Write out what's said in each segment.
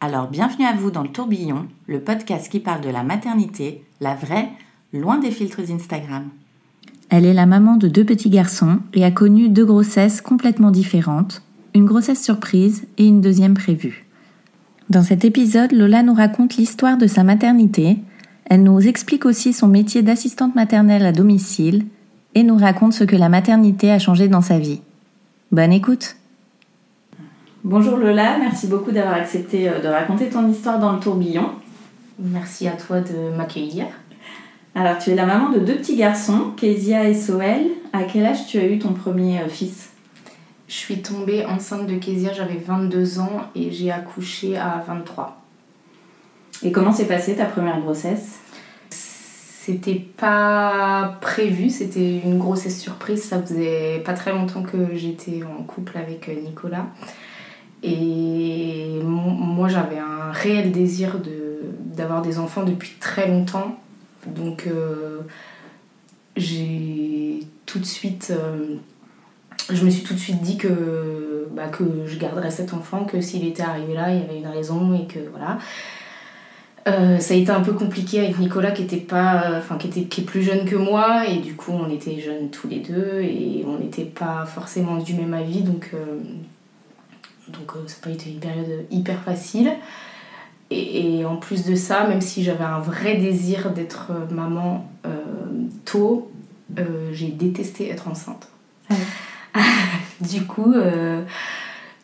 Alors bienvenue à vous dans le tourbillon, le podcast qui parle de la maternité, la vraie, loin des filtres Instagram. Elle est la maman de deux petits garçons et a connu deux grossesses complètement différentes, une grossesse surprise et une deuxième prévue. Dans cet épisode, Lola nous raconte l'histoire de sa maternité, elle nous explique aussi son métier d'assistante maternelle à domicile et nous raconte ce que la maternité a changé dans sa vie. Bonne écoute Bonjour Lola, merci beaucoup d'avoir accepté euh, de raconter ton histoire dans le tourbillon. Merci à toi de m'accueillir. Alors tu es la maman de deux petits garçons, Kezia et Soel. À quel âge tu as eu ton premier euh, fils? Je suis tombée enceinte de Kezia, j'avais 22 ans et j'ai accouché à 23. Et comment s'est passée ta première grossesse? C'était pas prévu, c'était une grossesse surprise. Ça faisait pas très longtemps que j'étais en couple avec euh, Nicolas. Et moi j'avais un réel désir d'avoir des enfants depuis très longtemps. Donc euh, j'ai tout de suite... Euh, je me suis tout de suite dit que, bah, que je garderais cet enfant, que s'il était arrivé là, il y avait une raison et que voilà. Euh, ça a été un peu compliqué avec Nicolas qui était pas enfin qui était qui est plus jeune que moi et du coup on était jeunes tous les deux et on n'était pas forcément du même avis donc donc euh, ça n'a pas été une période hyper facile. Et, et en plus de ça même si j'avais un vrai désir d'être maman euh, tôt euh, j'ai détesté être enceinte. Du coup euh,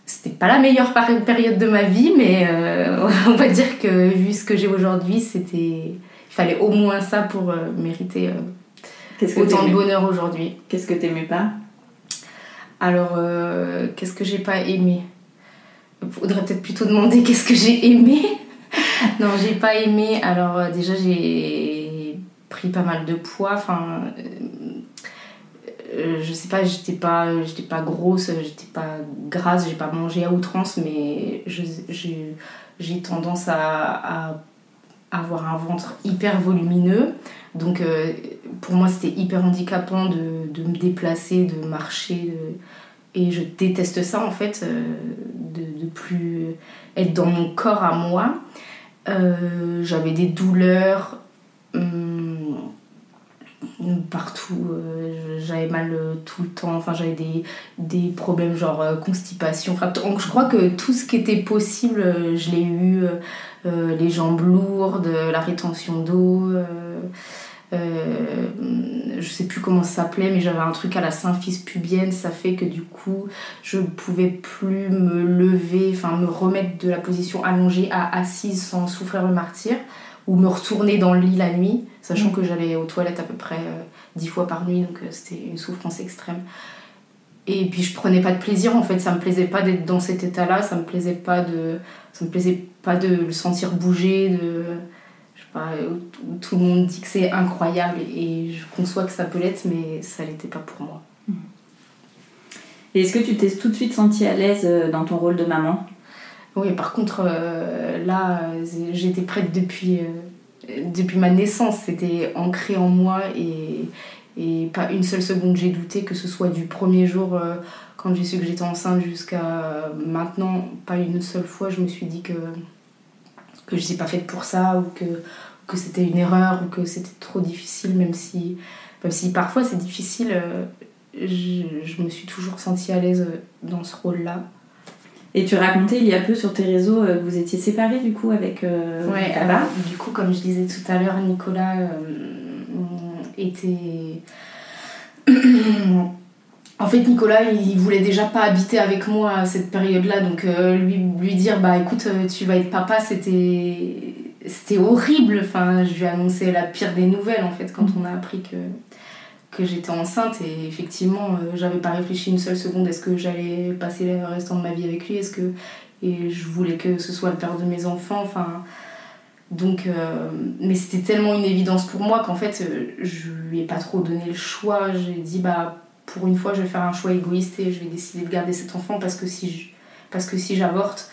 c'était pas la meilleure période de ma vie, mais euh, on va dire que vu ce que j'ai aujourd'hui, c'était. Il fallait au moins ça pour euh, mériter euh, que autant de bonheur aujourd'hui. Qu'est-ce que t'aimais pas? Alors, euh, qu'est-ce que j'ai pas aimé? Faudrait peut-être plutôt demander qu'est-ce que j'ai aimé. non, j'ai pas aimé. Alors, euh, déjà, j'ai pris pas mal de poids. Enfin. euh, euh, je sais pas, j'étais pas, j'étais pas grosse, j'étais pas grasse, j'ai pas mangé à outrance, mais j'ai tendance à, avoir un ventre hyper volumineux. Donc euh, pour moi c'était hyper handicapant de, de me déplacer, de marcher. Et je déteste ça en fait, euh, de, de plus être dans mon corps à moi. Euh, J'avais des douleurs. hum, partout euh, j'avais mal tout le temps enfin j'avais des, des problèmes genre constipation enfin donc je crois que tout ce qui était possible je l'ai eu les jambes lourdes la rétention d'eau euh, je sais plus comment ça s'appelait mais j'avais un truc à la symphyse pubienne. Ça fait que du coup je pouvais plus me lever enfin me remettre de la position allongée à assise sans souffrir le martyr ou me retourner dans le lit la nuit, sachant que j'allais aux toilettes à peu près euh, dix fois par nuit, donc euh, c'était une souffrance extrême. Et puis je prenais pas de plaisir en fait, ça me plaisait pas d'être dans cet état-là, ça me plaisait pas de, ça me plaisait pas de le sentir bouger, de, euh, tout le monde dit que c'est incroyable et je conçois que ça peut l'être, mais ça l'était pas pour moi. Et est-ce que tu t'es tout de suite sentie à l'aise euh, dans ton rôle de maman? Oui, par contre, euh, là, j'étais prête depuis, euh, depuis ma naissance. C'était ancré en moi et, et pas une seule seconde j'ai douté, que ce soit du premier jour euh, quand j'ai su que j'étais enceinte jusqu'à maintenant. Pas une seule fois, je me suis dit que, que je n'étais pas faite pour ça ou que, que c'était une erreur ou que c'était trop difficile, même si, même si parfois c'est difficile. euh, je, je me suis toujours sentie à l'aise dans ce rôle-là. Et tu racontais il y a peu sur tes réseaux que vous étiez séparés du coup avec ouais, alors, du coup, comme je disais tout à l'heure, Nicolas était. en fait, Nicolas, il voulait déjà pas habiter avec moi à cette période-là, donc lui, lui dire bah écoute, tu vas être papa, c'était c'était horrible. Enfin, je lui ai annoncé la pire des nouvelles en fait quand on a appris que, que j'étais enceinte. Et effectivement, euh, j'avais pas réfléchi une seule seconde. Est-ce que j'allais passer le restant de ma vie avec lui Est-ce que. Et je voulais que ce soit le père de mes enfants. Enfin. Donc. Euh, mais c'était tellement une évidence pour moi qu'en fait, euh, je lui ai pas trop donné le choix. J'ai dit, bah, pour une fois, je vais faire un choix égoïste et je vais décider de garder cet enfant parce que si que si j'avorte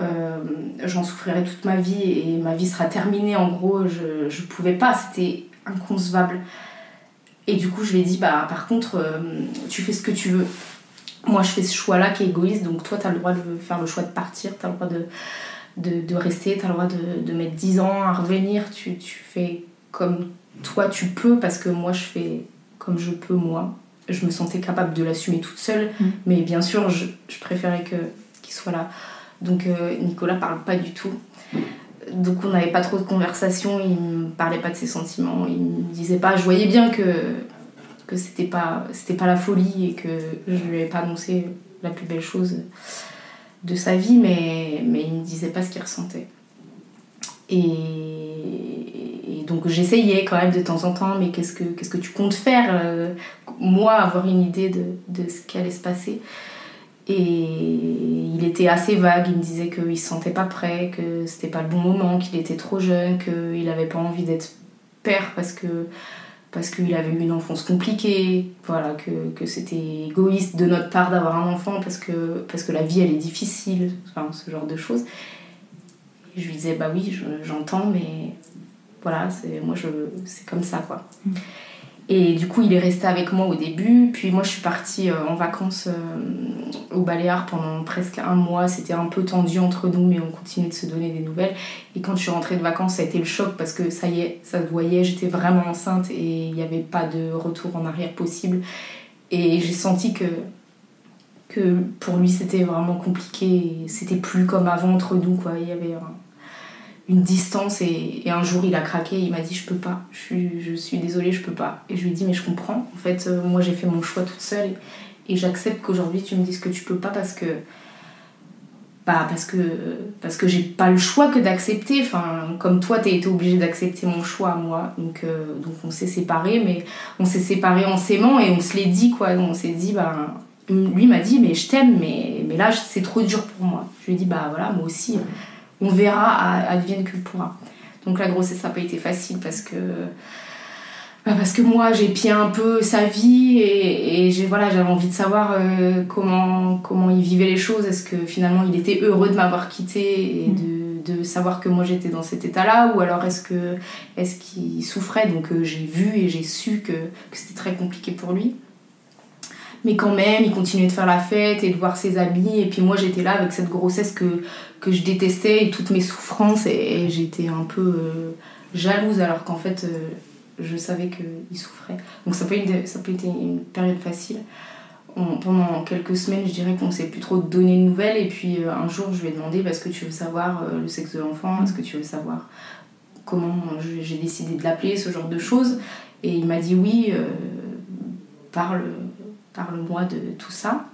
euh, j'en souffrirai toute ma vie et ma vie sera terminée. En gros, je, je pouvais pas, c'était inconcevable. Et du coup, je lui ai dit, bah, par contre, euh, tu fais ce que tu veux. Moi, je fais ce choix-là qui est égoïste, donc toi, tu as le droit de faire le choix de partir, tu as le droit de, de, de rester, tu as le droit de, de, mettre 10 ans à revenir. Tu, tu fais comme toi, tu peux, parce que moi, je fais comme je peux, moi. Je me sentais capable de l'assumer toute seule, mmh. mais bien sûr, je, je préférais qu'il soit là. Donc euh, Nicolas parle pas du tout. Donc on n'avait pas trop de conversation, il me parlait pas de ses sentiments, il me disait pas, je voyais bien que, que c'était pas, c'était pas la folie et que je lui ai pas annoncé la plus belle chose de sa vie, mais, mais il me disait pas ce qu'il ressentait. Et, donc j'essayais quand même de temps en temps, mais qu'est-ce que, que tu comptes faire euh, Moi, avoir une idée de, de ce qui allait se passer? Et il était assez vague, il me disait qu'il se sentait pas prêt, que c'était pas le bon moment, qu'il était trop jeune, qu'il avait pas envie d'être père parce que parce qu'il avait eu une enfance compliquée, voilà, que, que c'était égoïste de notre part d'avoir un enfant parce que, parce que la vie elle est difficile, ce genre de choses. Et je lui disais bah oui, j'entends, mais voilà, c'est moi je c'est comme ça quoi. Mm. Et du coup, il est resté avec moi au début. Puis moi, je suis partie euh, en vacances euh, au Baléares pendant presque un mois. C'était un peu tendu entre nous, mais on continuait de se donner des nouvelles. Et quand je suis rentrée de vacances, ça a été le choc parce que ça y est, ça se voyait, j'étais vraiment enceinte et il n'y avait pas de retour en arrière possible. Et j'ai senti que, que pour lui, c'était vraiment compliqué. C'était plus comme avant entre nous, quoi. Il y avait un une distance et, un jour il a craqué il m'a dit je peux pas je suis, désolée je peux pas. Et je lui ai dit mais je comprends. En fait euh, moi j'ai fait mon choix toute seule et, j'accepte qu'aujourd'hui tu me dises que tu peux pas parce que bah parce que parce que j'ai pas le choix que d'accepter. Enfin comme toi t'as été obligée d'accepter mon choix moi. Donc euh, donc on s'est séparés mais on s'est séparés en s'aimant et on se l'est dit quoi. On s'est dit bah lui m'a dit mais je t'aime mais mais là c'est trop dur pour moi. Je lui ai dit bah voilà moi aussi on verra, advienne que pourra. Donc la grossesse n'a pas été facile parce que bah, parce que moi j'ai pied un peu sa vie et, j'ai voilà j'avais envie de savoir euh, comment comment il vivait les choses. Est-ce que finalement il était heureux de m'avoir quitté et de, savoir que moi j'étais dans cet état là ou alors est-ce que est-ce qu'il souffrait? Donc euh, j'ai vu et j'ai su que c'était très compliqué pour lui mais quand même, il continuait de faire la fête et de voir ses amis. Et puis moi, j'étais là avec cette grossesse que, que je détestais et toutes mes souffrances. Et, j'étais un peu euh, jalouse alors qu'en fait, euh, je savais qu'il souffrait. Donc ça peut, être, ça peut être une période facile. pendant quelques semaines, je dirais qu'on s'est plus trop donné de nouvelles. Et puis euh, un jour, je lui ai demandé parce que tu veux savoir le sexe de l'enfant? Est-ce que tu veux savoir comment j'ai décidé de l'appeler? Ce genre de choses. Et il m'a dit oui, parle parle-moi de tout ça.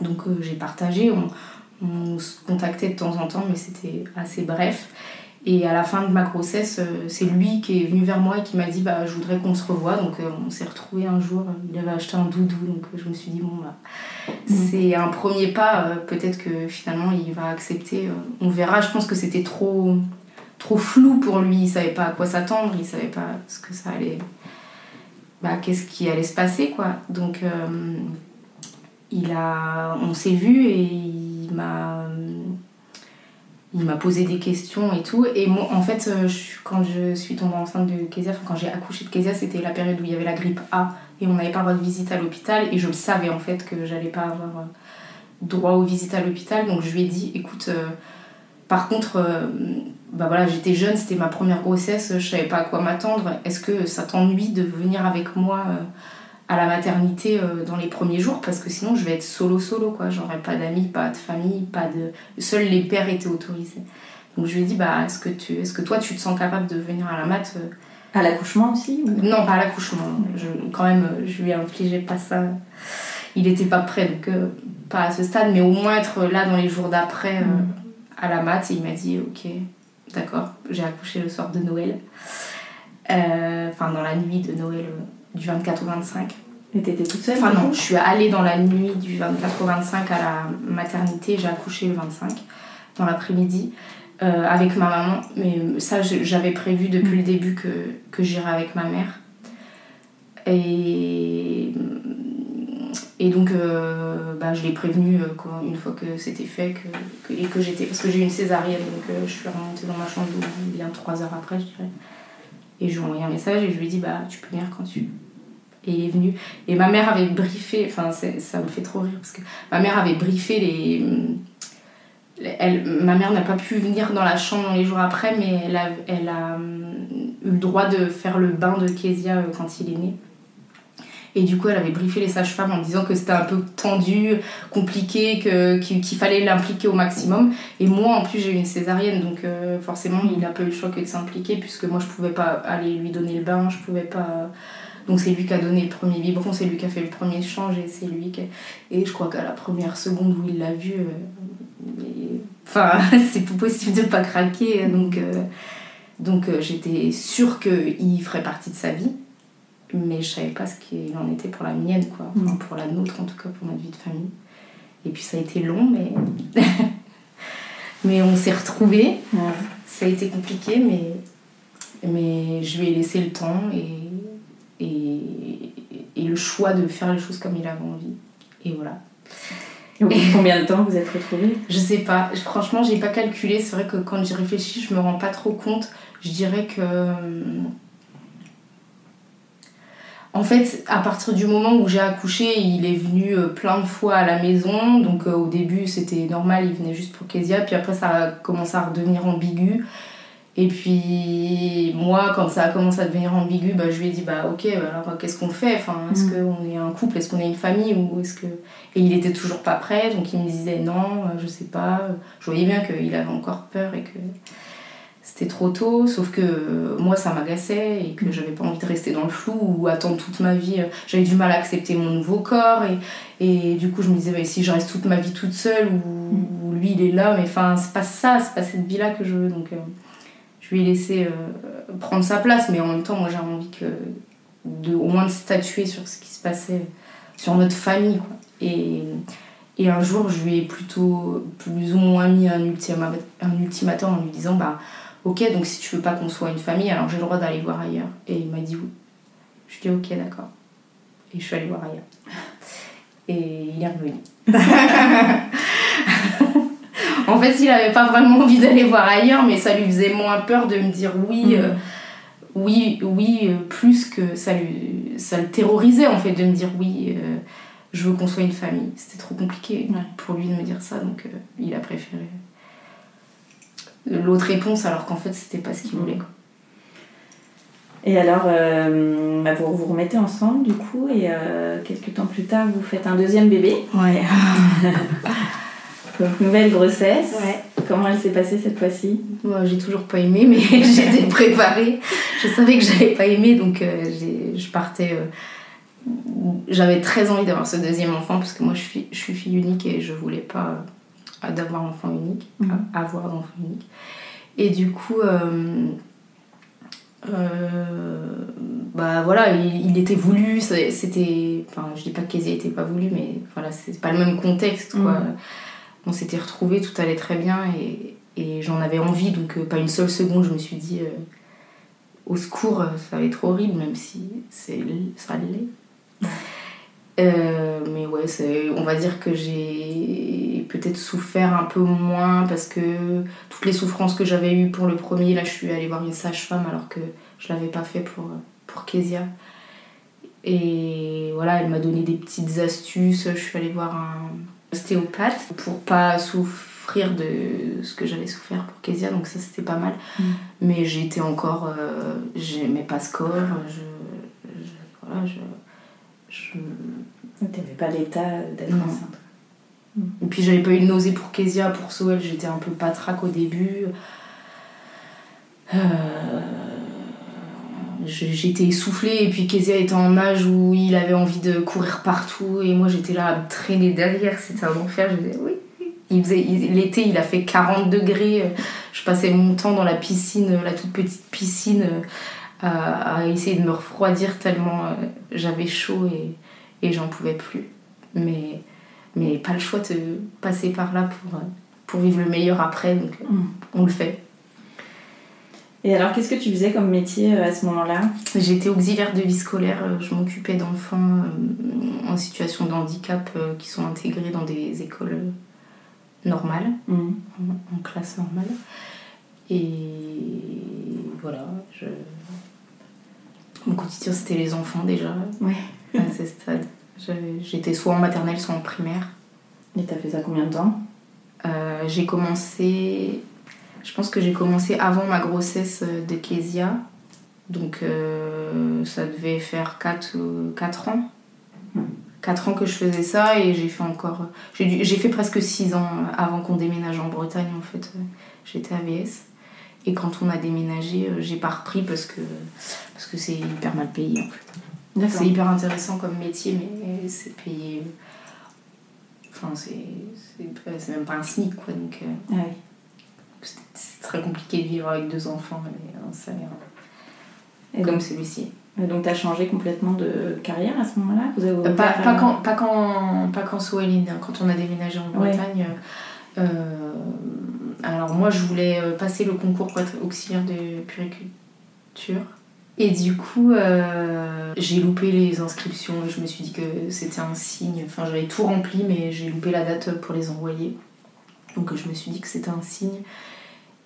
Donc euh, j'ai partagé, on, se contactait de temps en temps, mais c'était assez bref. Et à la fin de ma grossesse, euh, c'est lui qui est venu vers moi et qui m'a dit bah, Je voudrais qu'on se revoie. Donc euh, on s'est retrouvés un jour. Il avait acheté un doudou. Donc je me suis dit Bon, bah, c'est un premier pas. Peut-être que finalement il va accepter. on verra. Je pense que c'était trop, trop flou pour lui. Il savait pas à quoi s'attendre. Il savait pas ce que ça allait bah, qu'est-ce qui allait se passer quoi. Donc euh, il a, on s'est vu et il m'a, il m'a posé des questions et tout. Et moi, en fait, euh, quand je suis tombée enceinte de Kezia, quand j'ai accouché de Kezia, c'était la période où il y avait la grippe A et on n'avait pas droit de visite à l'hôpital et je le savais en fait que j'allais pas avoir euh, droit aux visites à l'hôpital. Donc je lui ai dit, écoute, par contre bah voilà, j'étais jeune, c'était ma première grossesse, je savais pas à quoi m'attendre. Est-ce que ça t'ennuie de venir avec moi à la maternité euh, dans les premiers jours? Parce que sinon je vais être solo solo quoi. J'aurais pas d'amis pas de famille pas de seuls les pères étaient autorisés. Donc je lui ai dit bah est-ce que tu est-ce que toi tu te sens capable de venir à la mat euh? À l'accouchement aussi non pas à l'accouchement. Je, quand même euh, je lui ai infligé pas ça. Il était pas prêt donc pas à ce stade mais au moins être là dans les jours d'après mm. à la mat et il m'a dit ok d'accord j'ai accouché le soir de Noël enfin dans la nuit de Noël du 24 au 25. Et t'étais toute seule Enfin non, je suis allée dans la nuit du 24 au 25 à la maternité, j'ai accouché le 25 dans l'après-midi euh, avec ma maman. Mais ça, j'avais prévu depuis le début que, que j'irais avec ma mère. Et, et donc, euh, bah, je l'ai prévenue euh, une fois que c'était fait que, et que j'étais. Parce que j'ai eu une césarienne, donc je suis remontée dans ma chambre bien trois heures après, je dirais. Et je lui ai envoyé un message et je lui ai dit bah, Tu peux venir quand tu et il est venu. Et ma mère avait briefé, enfin ça me fait trop rire parce que ma mère avait briefé les. Elle, ma mère n'a pas pu venir dans la chambre les jours après, mais elle a, elle a eu le droit de faire le bain de Kezia euh, quand il est né. Et du coup, elle avait briefé les sages-femmes en disant que c'était un peu tendu, compliqué, qu'il fallait l'impliquer au maximum. Et moi, en plus, j'ai eu une césarienne, donc euh, forcément, il n'a pas eu le choix que de s'impliquer, puisque moi, je pouvais pas aller lui donner le bain, je pouvais pas donc c'est lui qui a donné le premier biberon, c'est lui qui a fait le premier échange et c'est lui qui... Et je crois qu'à la première seconde où il l'a vu, euh, enfin c'est pas possible de pas craquer. Donc, euh, donc j'étais sûre qu'il ferait partie de sa vie, mais je savais pas ce qu'il en était pour la mienne, quoi. Enfin, mm. pour la nôtre en tout cas, pour notre vie de famille. Et puis ça a été long, mais... mais on s'est retrouvés. Ça a été compliqué, mais... mais je lui ai laissé le temps et et, et, le choix de faire les choses comme il avait envie. Et voilà. Et combien de temps vous êtes retrouvés? Je sais pas. Franchement, j'ai pas calculé. C'est vrai que quand j'y réfléchis, je me rends pas trop compte. Je dirais que. En fait, à partir du moment où j'ai accouché, il est venu euh, plein de fois à la maison. Donc euh, au début, c'était normal, il venait juste pour Kezia. Puis après, ça a commencé à redevenir ambigu. Et puis moi, quand ça a commencé à devenir ambigu, bah, je lui ai dit bah ok, bah, alors qu'est-ce qu'on fait? Enfin, Est-ce mm. qu'on est un couple? Est-ce qu'on est une famille? Ou est-ce que... Et il était toujours pas prêt, donc il me disait non, euh, je sais pas. Je voyais bien qu'il avait encore peur et que c'était trop tôt, sauf que euh, moi ça m'agaçait et que j'avais pas envie de rester dans le flou ou attendre toute ma vie. Euh, j'avais du mal à accepter mon nouveau corps et, et du coup je me disais bah, si je reste toute ma vie toute seule ou, lui il est là, mais enfin c'est pas ça, c'est pas cette vie là que je veux donc je lui ai laissé euh, prendre sa place, mais en même temps, moi j'ai envie que de, au moins de statuer sur ce qui se passait, sur notre famille. Quoi. Et, et un jour, je lui ai plutôt plus ou moins mis un ultimatum en lui disant bah, Ok, donc si tu veux pas qu'on soit une famille, alors j'ai le droit d'aller voir ailleurs. Et il m'a dit oui. Je lui ai dit Ok, d'accord. Et je suis allée voir ailleurs. Et il est revenu. en fait, il avait pas vraiment envie d'aller voir ailleurs, mais ça lui faisait moins peur de me dire oui. Mm. Euh, oui, oui, euh, plus que ça, lui, ça le terrorisait en fait de me dire oui, euh, je veux qu'on soit une famille. C'était trop compliqué pour lui de me dire ça, donc il a préféré l'autre réponse alors qu'en fait c'était pas ce qu'il voulait. Quoi. Et alors, bah, vous vous remettez ensemble du coup, et quelques temps plus tard, vous faites un deuxième bébé. Ouais. Donc, nouvelle grossesse. Comment elle s'est passée cette fois-ci? Moi, j'ai toujours pas aimé, mais j'étais préparée. Je savais que j'allais pas aimer, donc euh, je partais. Euh, j'avais très envie d'avoir ce deuxième enfant parce que moi, je suis, je suis fille unique et je voulais pas euh, d'avoir enfant unique, mhm. avoir d'enfant unique. Et du coup. bah voilà, il, était voulu, c'était. Enfin, je dis pas que Kézia était pas voulu, mais voilà, c'est pas le même contexte quoi. Mhm on s'était retrouvés, tout allait très bien et, j'en avais envie, donc euh, pas une seule seconde, je me suis dit euh, au secours, euh, ça va être horrible, même si c'est, ça l'est. Mais ouais, on va dire que j'ai peut-être souffert un peu moins parce que toutes les souffrances que j'avais eues pour le premier, là je suis allée voir une sage-femme alors que je l'avais pas fait pour, pour Kezia. Et voilà, elle m'a donné des petites astuces. Je suis allée voir un, ostéopathe pour pas souffrir de ce que j'avais souffert pour Kezia, donc ça c'était pas mal. Mm. Mais j'étais encore. Euh, j'aimais pas ce corps, je, voilà, je, je... T'avais pas l'état d'être enceinte. Et puis j'avais pas eu de nausée pour Kezia, pour Soel, j'étais un peu patraque au début. Euh, J'étais essoufflée et puis Kezia était en âge où il avait envie de courir partout et moi j'étais là à me traîner derrière, c'était un enfer. Je disais oui. Il faisait- il- L'été il a fait 40 degrés, je passais mon temps dans la piscine, la toute petite piscine, euh, à, à essayer de me refroidir tellement euh, j'avais chaud et, et j'en pouvais plus. Mais mais pas le choix de passer par là pour, euh, pour vivre le meilleur après, donc euh, Mm. on le fait. Et alors, qu'est-ce que tu faisais comme métier à ce moment-là? J'étais auxiliaire de vie scolaire, je m'occupais d'enfants en situation de handicap qui sont intégrés dans des écoles normales, Mm. en, en classe normale. Et voilà, je... mon quotidien c'était les enfants déjà Ouais. à ce stade. J'étais soit en maternelle, soit en primaire. Et t'as fait ça combien de temps? Euh, j'ai commencé. Je pense que j'ai commencé avant ma grossesse euh, de. Donc euh, ça devait faire 4, ans. 4 ans que je faisais ça et j'ai fait encore. J'ai fait presque 6 ans avant qu'on déménage en Bretagne en fait. J'étais AVS. Et quand on a déménagé, euh, j'ai pas repris parce que parce que c'est hyper mal payé en fait. C'est hyper intéressant comme métier, mais c'est payé. Enfin, c'est même pas un SMIC quoi. Donc euh, Ah oui. c'est très compliqué de vivre avec deux enfants et un salaire Et comme celui-ci. donc t'as changé complètement de carrière à ce moment-là? Vous avez Euh, pas, pas quand, pas quand, pas quand hein, quand on a déménagé en Ouais. Bretagne. euh, alors moi, je voulais euh, passer le concours pour être auxiliaire de puriculture. Et du coup, euh, j'ai loupé les inscriptions je me suis dit que c'était un signe. Enfin, j'avais tout rempli, mais j'ai loupé la date pour les envoyer. Donc je me suis dit que c'était un signe.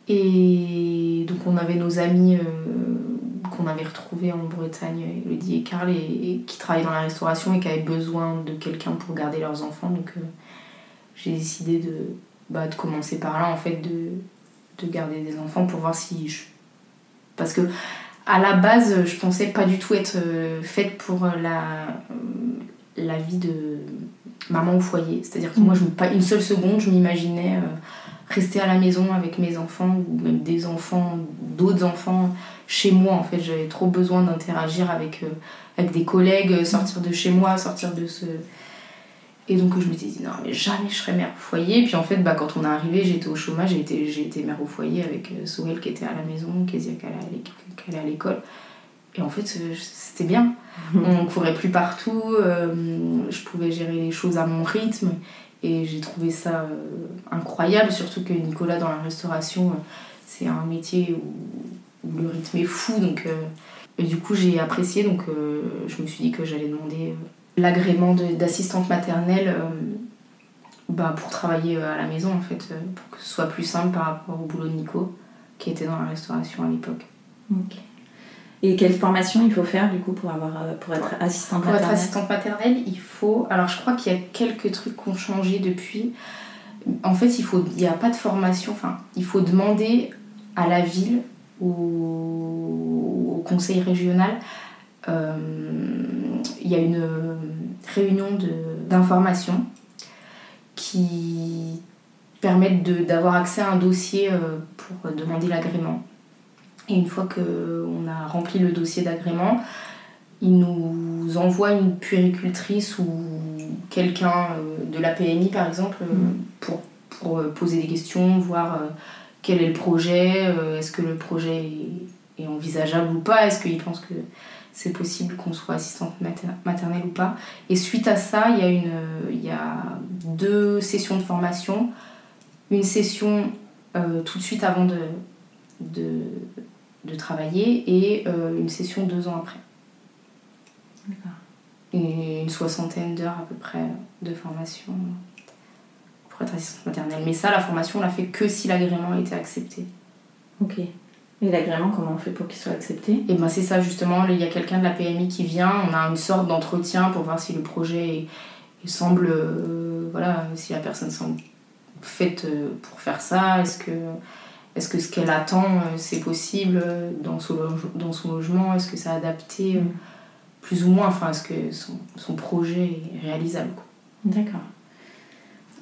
Et donc on avait nos amis euh, qu'on avait retrouvés en Bretagne, Elodie et Karl, et, qui travaillaient dans la restauration et qui avaient besoin de quelqu'un pour garder leurs enfants. Donc j'ai décidé de, bah, de commencer par là, en fait, de, de garder des enfants pour voir si je... Parce que à la base, je pensais pas du tout être euh, faite pour la, euh, la vie de maman au foyer. C'est-à-dire que Mhm. moi, je, pas une seule seconde, je m'imaginais euh, rester à la maison avec mes enfants ou même des enfants, d'autres enfants chez moi. En fait, j'avais trop besoin d'interagir avec, avec des collègues, sortir de chez moi, sortir de ce. Et donc, je m'étais dit, non, mais jamais je serai mère au foyer. Puis en fait, bah, quand on est arrivé, j'étais au chômage, j'ai été, j'ai été mère au foyer avec euh, Soel qui était à la maison, Kezia qui allait à l'école. Et en fait, euh, c'était bien. On courait plus partout, euh, je pouvais gérer les choses à mon rythme. Et j'ai trouvé ça euh, incroyable, surtout que Nicolas, dans la restauration, c'est un métier où, où le rythme est fou. Donc, euh, et du coup, j'ai apprécié, donc je me suis dit que j'allais demander l'agrément d'assistante maternelle euh, bah, pour travailler euh, à la maison, en fait, euh, pour que ce soit plus simple par rapport au boulot de Nico, qui était dans la restauration à l'époque. Et quelle formation il faut faire du coup pour, avoir, pour être assistante Pour être maternelle assistante maternelle, il faut. Alors, je crois qu'il y a quelques trucs qui ont changé depuis. En fait, il faut, il n'y a pas de formation. Enfin, il faut demander à la ville, au, au conseil régional. euh, il y a une réunion de- d'information qui permettent d'avoir accès à un dossier euh, pour demander l'agrément. Et une fois qu'on a rempli le dossier d'agrément, il nous envoie une puéricultrice ou quelqu'un euh, de la PMI par exemple euh, Mhm. pour, pour euh, poser des questions, voir euh, quel est le projet, euh, est-ce que le projet est, envisageable ou pas, est-ce qu'il pense que c'est possible qu'on soit assistante mater- maternelle ou pas. Et suite à ça, il y a, une, il y a deux sessions de formation. Une session euh, tout de suite avant de, de, de travailler et euh, une session deux ans après. D'accord. Et une soixantaine d'heures à peu près de formation pour être assistante maternelle. Mais ça, la formation, on l'a fait que si l'agrément été accepté. Ok. Et l'agrément, comment on fait pour qu'il soit accepté Et ben c'est ça justement, il y a quelqu'un de la PMI qui vient, on a une sorte d'entretien pour voir si le projet est- il semble, euh, voilà, si la personne semble faite euh, pour faire ça, est-ce que, est-ce que ce qu'elle attend euh, c'est possible dans son, loge- dans son logement, est-ce que c'est adapté Mm. plus ou moins, enfin, est-ce que son, projet est réalisable. D'accord.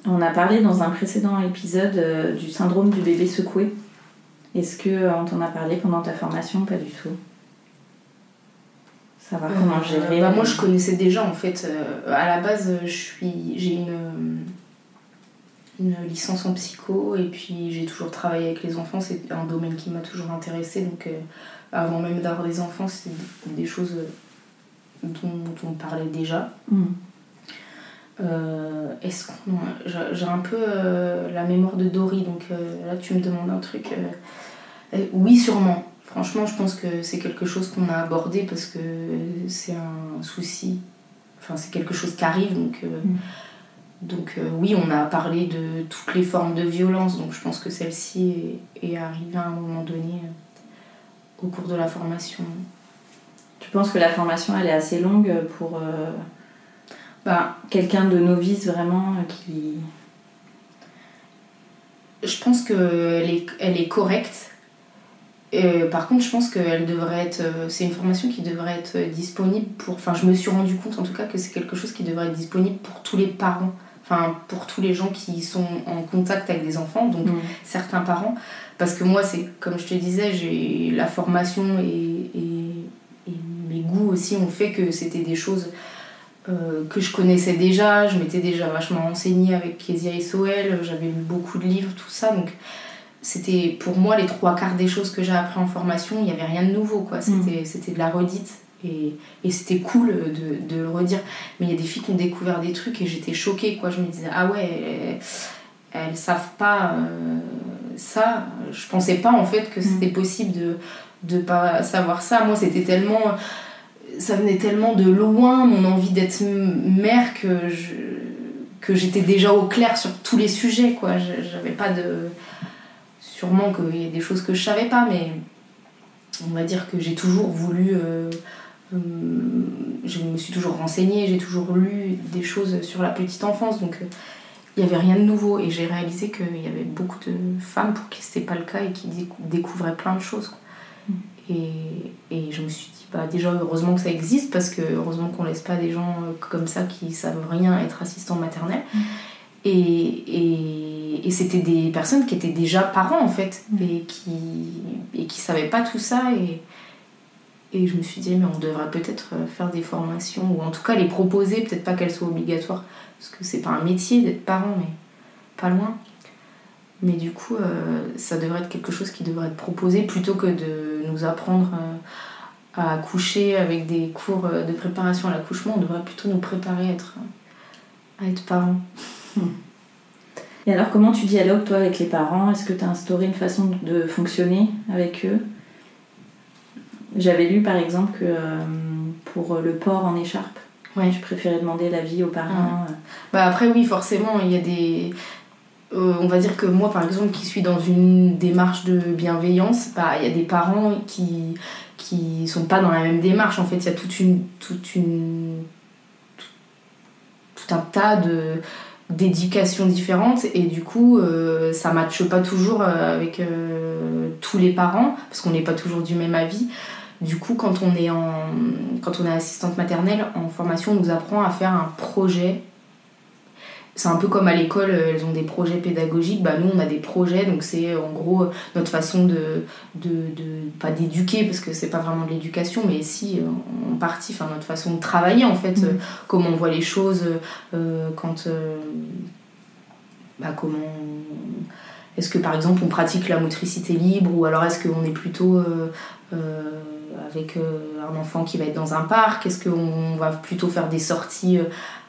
On a parlé dans un précédent épisode du syndrome du bébé secoué. Est-ce qu'on t'en a parlé pendant ta formation Pas du tout? Savoir comment gérer. Bah, moi, je connaissais déjà en fait. à la base, je suis, j'ai une une licence en psycho et puis j'ai toujours travaillé avec les enfants, c'est un domaine qui m'a toujours intéressé donc euh, avant même d'avoir des enfants, c'est des choses dont, on parlait déjà. Mm. Euh, est-ce j'ai un peu euh, la mémoire de Dory donc là tu me demandes un truc oui sûrement franchement je pense que c'est quelque chose qu'on a abordé parce que c'est un souci enfin c'est quelque chose qui arrive donc mm. Donc euh, oui, on a parlé de toutes les formes de violence, donc je pense que celle-ci est, arrivée à un moment donné euh, au cours de la formation. Tu penses que la formation elle est assez longue pour euh, bah, quelqu'un de novice vraiment qui... Je pense qu'elle est, elle est correcte. Par contre, je pense qu'elle devrait être. C'est une formation qui devrait être disponible pour. Enfin, je me suis rendu compte en tout cas que c'est quelque chose qui devrait être disponible pour tous les parents enfin pour tous les gens qui sont en contact avec des enfants, donc certains parents. Parce que moi, c'est comme je te disais, j'ai la formation et, mes goûts aussi ont fait que c'était des choses euh, que je connaissais déjà. Je m'étais déjà vachement renseignée avec Kezia et Soel, j'avais lu beaucoup de livres, tout ça. Donc c'était pour moi les trois quarts des choses que j'ai appris en formation, il n'y avait rien de nouveau, quoi. C'était, mm. c'était de la redite. Et, et c'était cool de, de, le redire. Mais il y a des filles qui ont découvert des trucs et j'étais choquée, quoi. Je me disais, ah ouais, elles, savent pas euh, ça. Je pensais pas, en fait, que c'était mm. possible de de pas savoir ça. Moi, c'était tellement... Ça venait tellement de loin, mon envie d'être mère, que je que j'étais déjà au clair sur tous les sujets, quoi. J'avais pas de... Sûrement qu'il y a des choses que je savais pas, mais on va dire que j'ai toujours voulu... Euh, euh, je me suis toujours renseignée, j'ai toujours lu des choses sur la petite enfance, donc euh, il n'y avait rien de nouveau. Et j'ai réalisé qu'il y avait beaucoup de femmes pour qui c'était pas le cas et qui découvraient plein de choses. Mm. Et, et, je me suis dit, bah, déjà, heureusement que ça existe, parce que heureusement qu'on laisse pas des gens comme ça qui savent rien être assistants maternels. Mm. Et, et, et c'était des personnes qui étaient déjà parents, en fait, mm. et qui et qui savaient pas tout ça. Et, et je me suis dit, mais on devrait peut-être euh, faire des formations, ou en tout cas les proposer, peut-être pas qu'elles soient obligatoires, parce que c'est pas un métier d'être parent, mais pas loin. Mais du coup, euh, ça devrait être quelque chose qui devrait être proposé plutôt que de nous apprendre euh, à accoucher avec des cours de préparation à l'accouchement. On devrait plutôt nous préparer à être, à être parents. Et alors, comment tu dialogues toi avec les parents? Est-ce que tu as instauré une façon de fonctionner avec eux? J'avais lu par exemple que euh, pour le port en écharpe, ouais. je préférais demander l'avis aux parents. Euh. Bah après oui, forcément, il y a des... Euh, on va dire que moi par exemple qui suis dans une démarche de bienveillance, bah, il y a des parents qui qui sont pas dans la même démarche en fait, il y a toute une toute une tout un tas de d'éducation différentes et du coup ça matche pas toujours avec tous les parents parce qu'on n'est pas toujours du même avis du coup, quand on est en, quand on est assistante maternelle en formation, on nous apprend à faire un projet. C'est un peu comme à l'école, elles ont des projets pédagogiques. Bah, nous, on a des projets, donc c'est en gros notre façon de, de, de pas d'éduquer parce que c'est pas vraiment de l'éducation, mais si en partie, enfin notre façon de travailler en fait, mmh. comment on voit les choses, euh, quand, euh, bah, comment est-ce que par exemple on pratique la motricité libre ou alors est-ce qu'on est plutôt euh, avec euh, un enfant qui va être dans un parc Est-ce qu'on va plutôt faire des sorties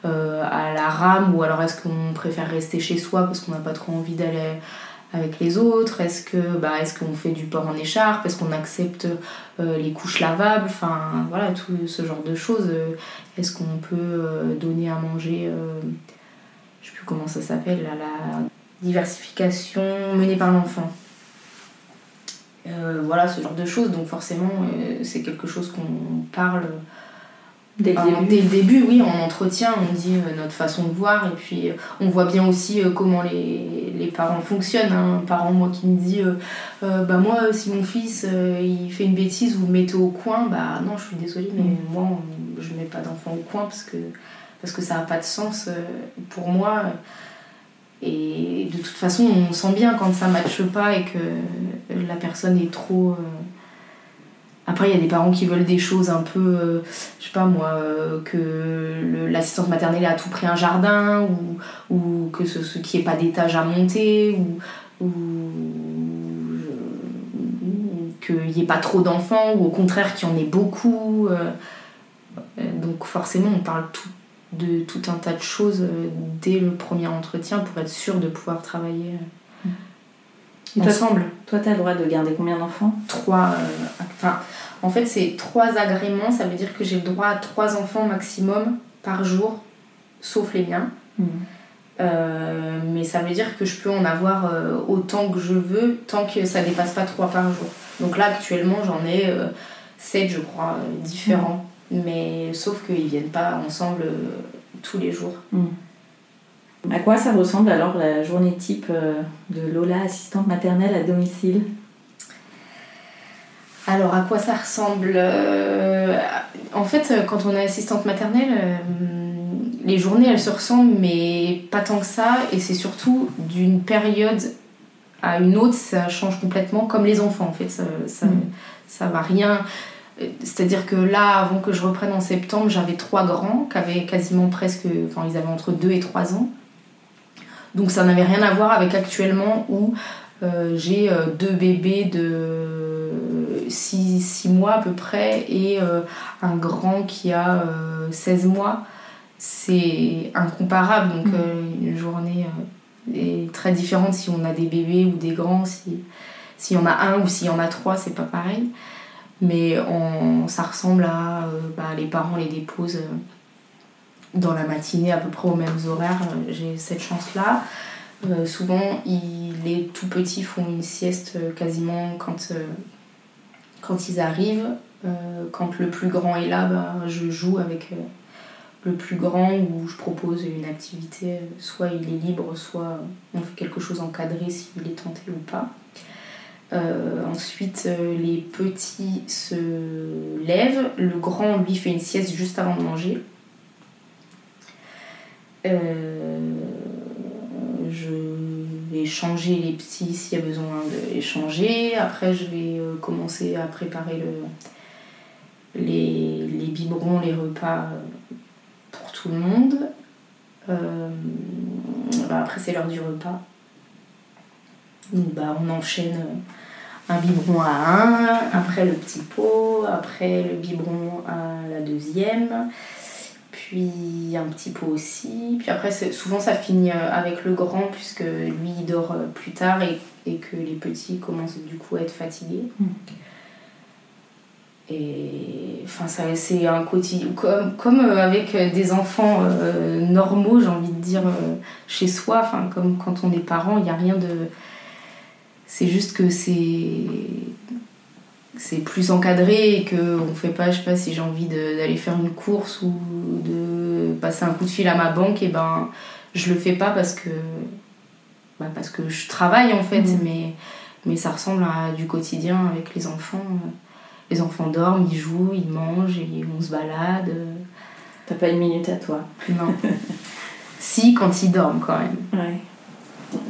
euh, à la rame ou alors est-ce qu'on préfère rester chez soi parce qu'on n'a pas trop envie d'aller avec les autres? Est-ce que bah, est-ce qu'on fait du port en écharpe? Est-ce qu'on accepte euh, les couches lavables? Enfin voilà tout ce genre de choses. Est-ce qu'on peut donner à manger Je sais plus comment ça s'appelle la diversification menée par l'enfant? Euh, voilà, ce genre de choses. Donc forcément, euh, c'est quelque chose qu'on parle Dès le, début. dès le début, oui, en entretien, on dit euh, notre façon de voir et puis on voit bien aussi comment les, les parents fonctionnent. hein. Un parent, moi, qui me dit Bah, moi, si mon fils il fait une bêtise, vous le mettez au coin, bah non, je suis désolée, mais Mm. moi, on- je ne mets pas d'enfant au coin parce que, parce que ça n'a pas de sens pour moi. Et de toute façon, on sent bien quand ça ne matche pas et que la personne est trop. euh, Après, il y a des parents qui veulent des choses un peu, euh, je sais pas moi, euh, que l'assistante maternelle a tout pris un jardin, ou, ou que ce, ce qui ait pas d'étage à monter, ou, ou qu'il n'y ait pas trop d'enfants, ou au contraire qu'il y en ait beaucoup. Donc forcément, on parle tout, de tout un tas de choses euh, dès le premier entretien pour être sûr de pouvoir travailler euh, Et toi, ensemble. toi, t'as le droit de garder combien d'enfants? Trois. euh, enfin, en fait, c'est trois agréments. Ça veut dire que j'ai le droit à trois enfants maximum par jour, sauf les miens. Euh, mais ça veut dire que je peux en avoir euh, autant que je veux, tant que ça dépasse pas trois par jour. Donc là, actuellement, j'en ai euh, sept, je crois, différents. Mais sauf qu'ils viennent pas ensemble euh, tous les jours. À quoi ça ressemble alors la journée type euh, de Lola, assistante maternelle à domicile? Alors, à quoi ça ressemble Euh, En fait, quand on est assistante maternelle, euh, les journées, elles se ressemblent, mais pas tant que ça. Et c'est surtout d'une période à une autre, ça change complètement, comme les enfants, en fait. Ça, ça, Mm. ça va rien... C'est-à-dire que là, avant que je reprenne en septembre, j'avais trois grands qui avaient quasiment presque... Enfin, ils avaient entre 2 et 3 ans. Donc ça n'avait rien à voir avec actuellement où euh, j'ai euh, deux bébés de 6, mois à peu près et euh, un grand qui a euh, 16 mois. C'est incomparable, donc euh, une journée est très différente si on a des bébés ou des grands, si s'il y en a un ou s'il y en a trois, c'est pas pareil. Mais on- ça ressemble à euh, bah, les parents les déposent euh, dans la matinée à peu près aux mêmes horaires. Euh, J'ai cette chance-là. Souvent, ils- les tout petits font une sieste quasiment quand, quand ils arrivent. Quand le plus grand est là, bah, je joue avec le plus grand ou je propose une activité. Soit il est libre, soit on fait quelque chose encadré s'il est tenté ou pas. Euh, ensuite, euh, les petits se lèvent. Le grand, lui, fait une sieste juste avant de manger. Euh, je vais changer les petits s'il y a besoin de les changer. Après, je vais commencer à préparer le, les, les biberons, les repas pour tout le monde. Bah, après, c'est l'heure du repas. Donc, bah, on enchaîne un biberon à un, après le petit pot, après le biberon à la deuxième puis un petit pot aussi. Puis après, souvent ça finit euh, avec le grand, puisque lui il dort euh, plus tard et, et que les petits commencent du coup à être fatigués. Mm. Et enfin, ça, c'est un quotidien. Comme, comme euh, avec des enfants euh, normaux, j'ai envie de dire, euh, chez soi, enfin, comme quand on est parent, il n'y a rien de. C'est juste que c'est c'est plus encadré et que on fait pas je sais pas si j'ai envie d'aller faire une course ou de passer un coup de fil à ma banque et ben je le fais pas parce que bah, parce que je travaille en fait Mhm. mais mais ça ressemble à du quotidien avec les enfants les enfants dorment ils jouent ils mangent et on se balade T'as pas une minute à toi. non si quand ils dorment quand même Ouais.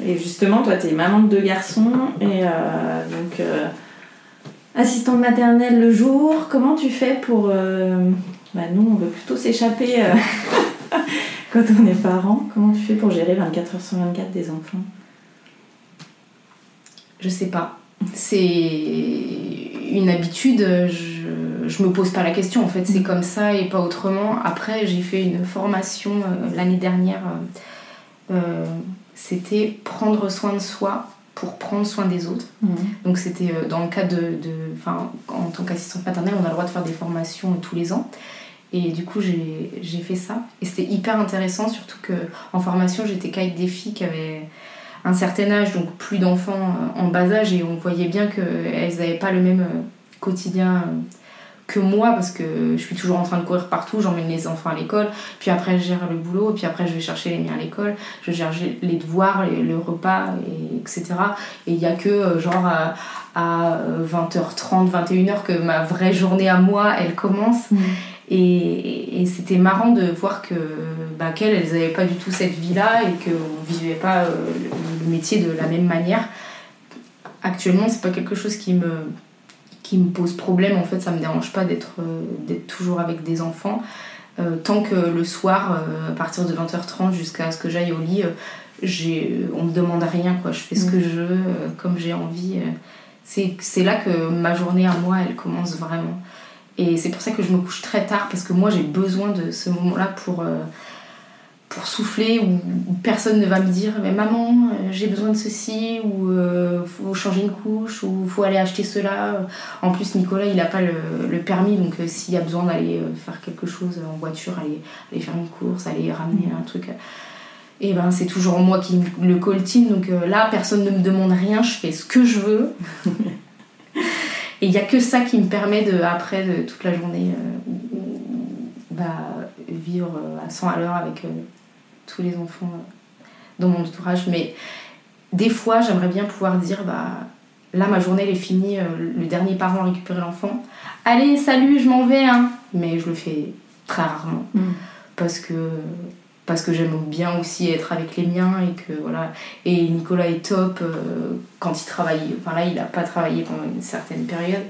Et justement, toi, t'es maman de deux garçons et euh, donc euh, assistante maternelle le jour. Comment tu fais pour. euh, Bah, nous, on veut plutôt s'échapper euh, quand on est parent. Comment tu fais pour gérer 24 heures sur 24 des enfants? Je sais pas. C'est une habitude, je, je me pose pas la question en fait, c'est comme ça et pas autrement. Après, j'ai fait une formation euh, l'année dernière, c'était prendre soin de soi pour prendre soin des autres. Donc c'était euh, dans le cadre de... Enfin, en tant qu'assistante maternelle, on a le droit de faire des formations tous les ans. Et du coup, j'ai fait ça. Et c'était hyper intéressant, surtout que en formation, j'étais qu'avec des filles qui avaient un certain âge, donc plus d'enfants euh, en bas âge, et on voyait bien qu'elles n'avaient pas le même euh, quotidien que moi parce que je suis toujours en train de courir partout, j'emmène les enfants à l'école, puis après je gère le boulot, puis après je vais chercher les miens à l'école, je gère les devoirs, le repas, et, etc. Et il n'y a que euh, genre à, 20h30, 21h que ma vraie journée à moi elle commence. Mm. Et, c'était marrant de voir que bah, qu'elles, elles n'avaient pas du tout cette vie-là et qu'on ne vivait pas euh, le métier de la même manière. Actuellement, c'est pas quelque chose qui me, qui me pose problème. En fait, ça me dérange pas d'être euh, d'être toujours avec des enfants. Euh, tant que le soir, à partir de 20h30 jusqu'à ce que j'aille au lit, j'ai, on me demande rien. Quoi. Je fais ce mm. que je veux, comme j'ai envie. c'est là que ma journée à moi, elle commence vraiment. Et c'est pour ça que je me couche très tard, parce que moi j'ai besoin de ce moment-là pour, euh, pour souffler, où, personne ne va me dire Mais maman, euh, j'ai besoin de ceci, ou euh, faut changer une couche, ou faut aller acheter cela. En plus, Nicolas il n'a pas le, permis, donc s'il y a besoin d'aller faire quelque chose en voiture, aller, aller faire une course, aller ramener un truc. Et ben c'est toujours moi qui le coltine, donc là personne ne me demande rien, je fais ce que je veux. Et il n'y a que ça qui me permet, de, après, de, toute la journée, euh, bah, vivre euh, à 100 à l'heure avec euh, tous les enfants dans mon entourage. Mais des fois, j'aimerais bien pouvoir dire, bah, là, ma journée, elle est finie, le dernier parent a récupéré l'enfant. Allez, salut, je m'en vais. Hein. Mais je le fais très rarement. Mm. Parce que parce que j'aime bien aussi être avec les miens et que voilà et Nicolas est top euh, quand il travaille enfin là il n'a pas travaillé pendant une certaine période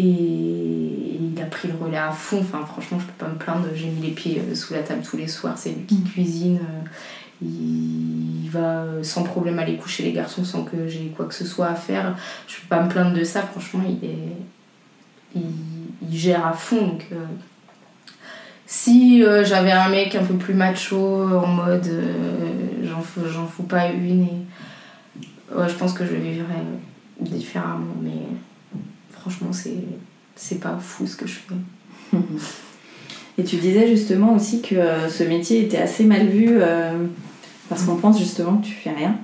et il a pris le relais à fond enfin franchement je peux pas me plaindre j'ai mis les pieds euh, sous la table tous les soirs c'est lui qui mm. cuisine euh, il va sans problème aller coucher les garçons sans que j'ai quoi que ce soit à faire je peux pas me plaindre de ça franchement il est il, gère à fond donc si euh, j'avais un mec un peu plus macho, en mode euh, j'en fous, fous pas une, et... ouais, je pense que je vivrais différemment. Mais franchement, c'est pas fou ce que je fais. Et tu disais justement aussi que euh, ce métier était assez mal vu parce qu'on pense justement que tu fais rien,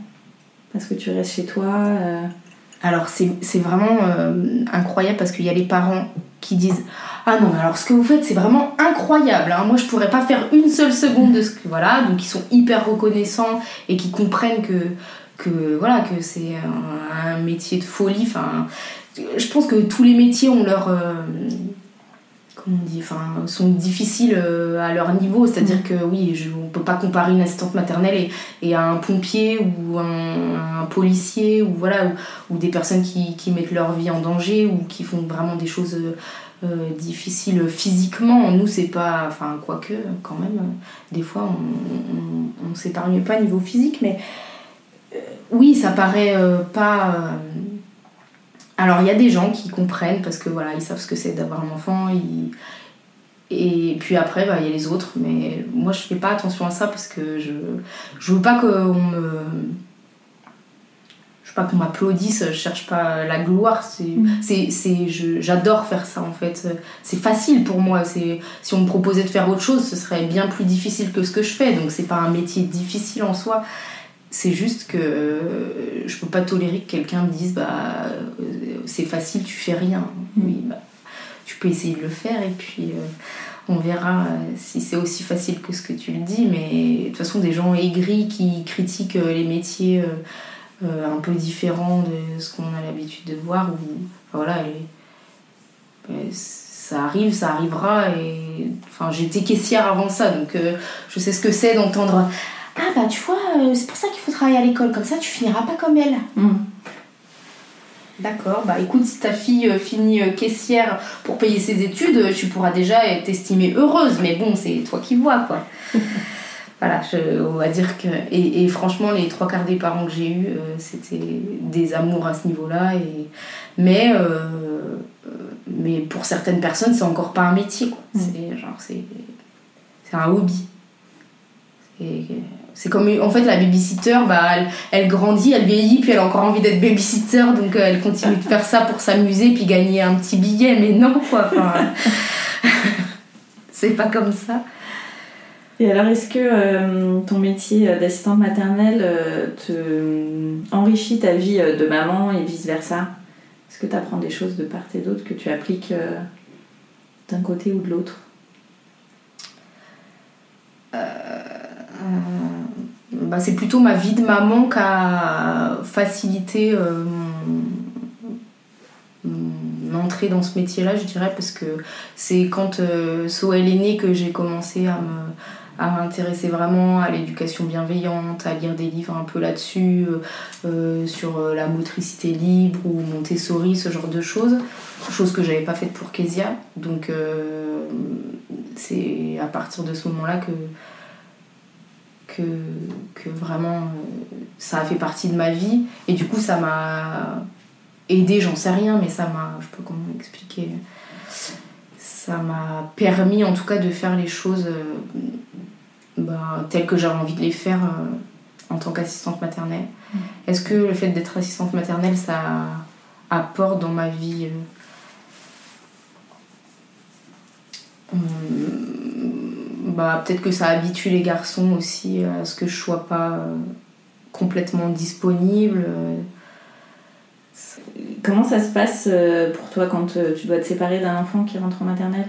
parce que tu restes chez toi. Alors c'est vraiment incroyable parce qu'il y a les parents qui disent ah non, mais alors ce que vous faites, c'est vraiment incroyable. Hein. Moi, je pourrais pas faire une seule seconde de ce que. Voilà, donc ils sont hyper reconnaissants et qui comprennent que, voilà, que c'est un, métier de folie. Je pense que tous les métiers ont leur. Euh, comment on dit enfin, sont difficiles euh, à leur niveau. C'est-à-dire que oui, je, on peut pas comparer une assistante maternelle et, et un pompier ou un, policier ou, voilà, ou, des personnes qui, qui, mettent leur vie en danger ou qui font vraiment des choses euh, difficile physiquement. Nous, c'est pas. Enfin, quoique, quand même, des fois, on, on, s'épargne pas niveau physique, mais euh, oui, ça paraît pas. Alors, il y a des gens qui comprennent parce que voilà, ils savent ce que c'est d'avoir un enfant. Et puis après, bah, il y a les autres, mais moi, je fais pas attention à ça parce que je, je veux pas qu'on me pas qu'on m'applaudisse, je cherche pas la gloire. C'est, mm. c'est, j'adore faire ça en fait. C'est facile pour moi. C'est, si on me proposait de faire autre chose, ce serait bien plus difficile que ce que je fais. Donc c'est pas un métier difficile en soi. C'est juste que euh, je peux pas tolérer que quelqu'un me dise bah euh, c'est facile, tu fais rien. Mm. Oui, bah, tu peux essayer de le faire et puis euh, on verra si c'est aussi facile que ce que tu le dis. Mais de toute façon, des gens aigris qui critiquent les métiers euh, un peu différent de ce qu'on a l'habitude de voir. Où, voilà, ça arrive, ça arrivera. Et, enfin, j'étais caissière avant ça, donc euh, je sais ce que c'est d'entendre Ah bah tu vois, euh, c'est pour ça qu'il faut travailler à l'école, comme ça tu finiras pas comme elle. Hmm. D'accord, bah écoute, si ta fille finit caissière pour payer ses études, tu pourras déjà t'estimer heureuse, mais bon, c'est toi qui vois quoi. voilà, je, on va dire que. Et, franchement, les trois quarts des parents que j'ai eus, euh, c'était des amours à ce niveau-là. Et, mais, euh, mais pour certaines personnes, c'est encore pas un métier. Quoi. Mm. C'est, genre, c'est, c'est un hobby. C'est, comme. En fait, la babysitter, bah, elle, elle, grandit, elle vieillit, puis elle a encore envie d'être babysitter, donc euh, elle continue de faire ça pour s'amuser, puis gagner un petit billet. Mais non, quoi. C'est pas comme ça. Et alors, est-ce que euh, ton métier d'assistante maternelle euh, te enrichit ta vie euh, de maman et vice-versa? Est-ce que tu apprends des choses de part et d'autre que tu appliques d'un côté ou de l'autre? Bah, c'est plutôt ma vie de maman qui a facilité mon, entrée dans ce métier-là, je dirais, parce que c'est quand euh, Soël est née que j'ai commencé à me à m'intéresser vraiment à l'éducation bienveillante, à lire des livres un peu là-dessus, euh, euh, sur la motricité libre ou Montessori, ce genre de choses. Chose que j'avais pas faite pour Kezia. Donc c'est à partir de ce moment-là que, que, que vraiment euh, ça a fait partie de ma vie. Et du coup, ça m'a aidé, j'en sais rien, mais ça m'a. Je sais pas comment expliquer. Ça m'a permis en tout cas de faire les choses euh, ben, telles que j'avais envie de les faire euh, en tant qu'assistante maternelle. Mm. Est-ce que le fait d'être assistante maternelle, ça apporte dans ma vie bah, peut-être que ça habitue les garçons aussi à ce que je sois pas euh, complètement disponible. Comment ça se passe euh, pour toi quand euh, tu dois te séparer d'un enfant qui rentre en maternelle?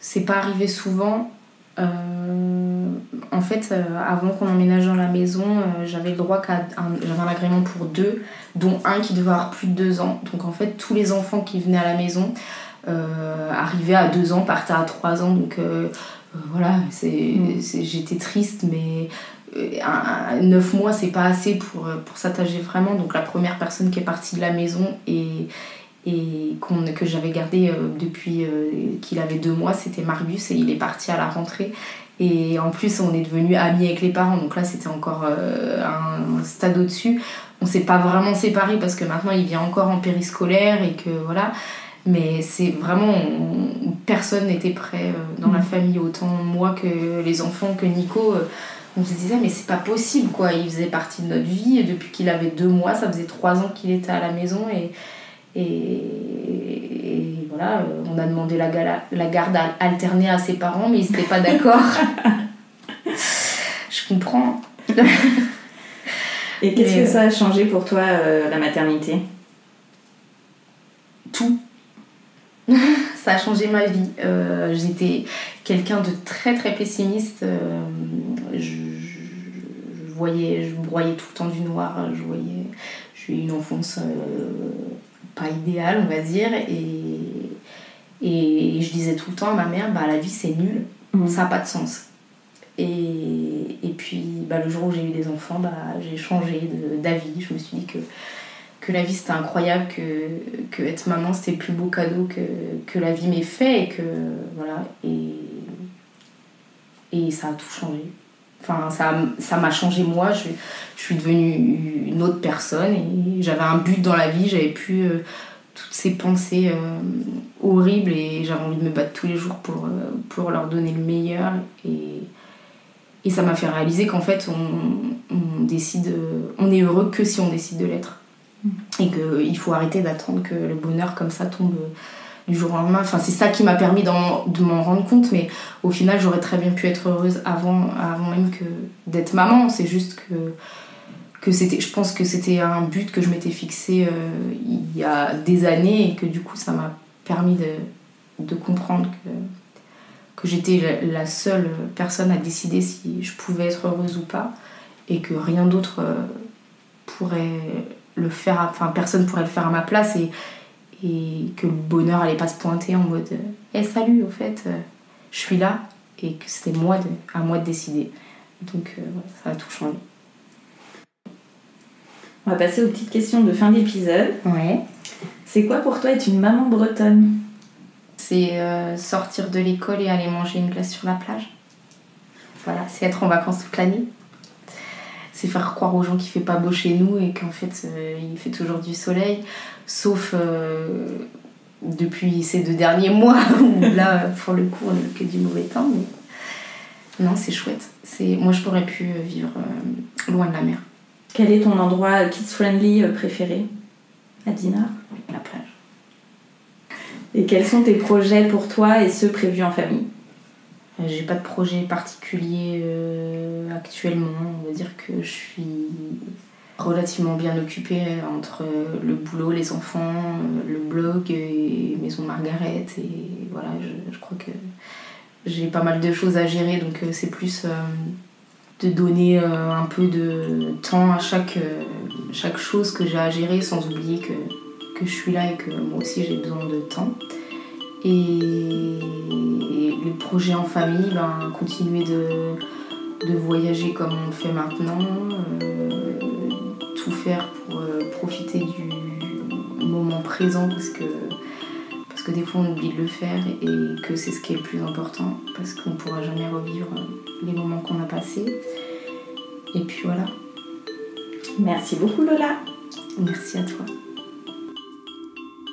C'est pas arrivé souvent. en fait, avant qu'on emménage dans la maison, j'avais le droit qu'à j'avais un agrément pour deux, dont un qui devait avoir plus de deux ans. Donc en fait, tous les enfants qui venaient à la maison arrivaient à deux ans, partaient à trois ans. Donc euh, voilà, mm. j'étais triste, mais euh, neuf mois, c'est pas assez pour, euh, pour s'attacher vraiment. Donc la première personne qui est partie de la maison et, et qu'on, que j'avais gardé depuis qu'il avait deux mois, c'était Marius et il est parti à la rentrée. Et en plus, on est devenu amis avec les parents, donc là, c'était encore un, stade au-dessus. On s'est pas vraiment séparés parce que maintenant, il vient encore en périscolaire et que voilà. Mais c'est vraiment. Personne n'était prêt euh, dans la mm. famille, autant moi que les enfants, que Nico. Euh, on se disait, mais c'est pas possible quoi. Il faisait partie de notre vie. depuis qu'il avait deux mois, ça faisait trois ans qu'il était à la maison. Et, et, voilà, euh, on a demandé la, la garde alternée à ses parents, mais ils n'étaient pas d'accord. Je comprends. et qu'est-ce que ça a changé pour toi, la maternité? Tout ça a changé ma vie. Euh, j'étais quelqu'un de très très pessimiste. Euh, je, voyais, je broyais tout le temps du noir. Je voyais, j'ai eu une enfance euh, pas idéale, on va dire. Et, et je disais tout le temps à ma mère, bah, la vie c'est nul, mmh. ça n'a pas de sens. Et, et puis bah, le jour où j'ai eu des enfants, bah, j'ai changé d'avis. Je me suis dit que que la vie c'était incroyable, que, que être maman c'était le plus beau cadeau que, que la vie m'ait fait et que voilà. Et, et ça a tout changé. Enfin, ça m'a changé moi, je, je, suis devenue une autre personne et j'avais un but dans la vie, j'avais plus euh, toutes ces pensées euh, horribles et j'avais envie de me battre tous les jours pour, euh, pour leur donner le meilleur. Et, et ça m'a fait réaliser qu'en fait, on, on, décide, on est heureux que si on décide de l'être et qu'il faut arrêter d'attendre que le bonheur comme ça tombe du jour au lendemain. Enfin, c'est ça qui m'a permis de m'en rendre compte, mais au final, j'aurais très bien pu être heureuse avant, avant même que d'être maman. C'est juste que, que je pense que c'était un but que je m'étais fixé euh, il y a des années et que du coup, ça m'a permis de, de, comprendre que, que j'étais la seule personne à décider si je pouvais être heureuse ou pas et que rien d'autre euh, pourrait le faire, enfin personne pourrait le faire à ma place et, et que le bonheur allait pas se pointer en mode Eh salut, au fait, euh, je suis là et que c'était moi de, à moi de décider. Donc euh, ça a tout changé. On va passer aux petites questions de fin d'épisode. Ouais. C'est quoi pour toi être une maman bretonne? C'est euh, sortir de l'école et aller manger une glace sur la plage. Voilà, c'est être en vacances toute l'année c'est faire croire aux gens qu'il fait pas beau chez nous et qu'en fait euh, il fait toujours du soleil, sauf euh, depuis ces deux derniers mois où là pour le coup on n'a que du mauvais temps. Mais non, c'est chouette. C'est moi je pourrais plus vivre euh, loin de la mer. Quel est ton endroit kids friendly préféré? À Dinard? La plage. Et quels sont tes projets pour toi et ceux prévus en famille? J'ai pas de projet particulier euh, actuellement. On va dire que je suis relativement bien occupée entre le boulot, les enfants, le blog et Maison Margaret. Et voilà, je, crois que j'ai pas mal de choses à gérer, donc c'est plus de donner un peu de temps à chaque, chaque chose que j'ai à gérer sans oublier que, que je suis là et que moi aussi j'ai besoin de temps. Et les projets en famille, ben, continuer de, de voyager comme on le fait maintenant, euh, tout faire pour euh, profiter du moment présent parce que, parce que des fois on oublie de le faire et que c'est ce qui est le plus important parce qu'on ne pourra jamais revivre les moments qu'on a passés. Et puis voilà. Merci beaucoup Lola. Merci à toi.